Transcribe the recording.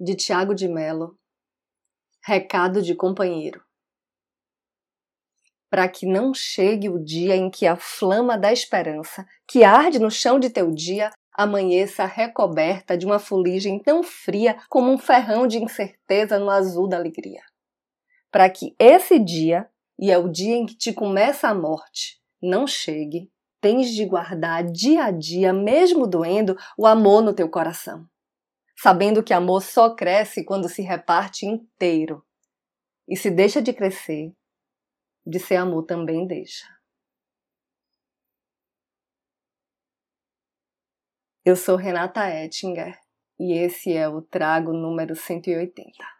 de Tiago de Mello. Recado de companheiro. Para que não chegue o dia em que a flama da esperança, que arde no chão de teu dia, amanheça recoberta de uma fuligem tão fria como um ferrão de incerteza no azul da alegria. Para que esse dia, e é o dia em que te começa a morte, não chegue, tens de guardar dia a dia, mesmo doendo, o amor no teu coração sabendo que amor só cresce quando se reparte inteiro. E se deixa de crescer, de ser amor também deixa. Eu sou Renata Ettinger e esse é o Trago número 180.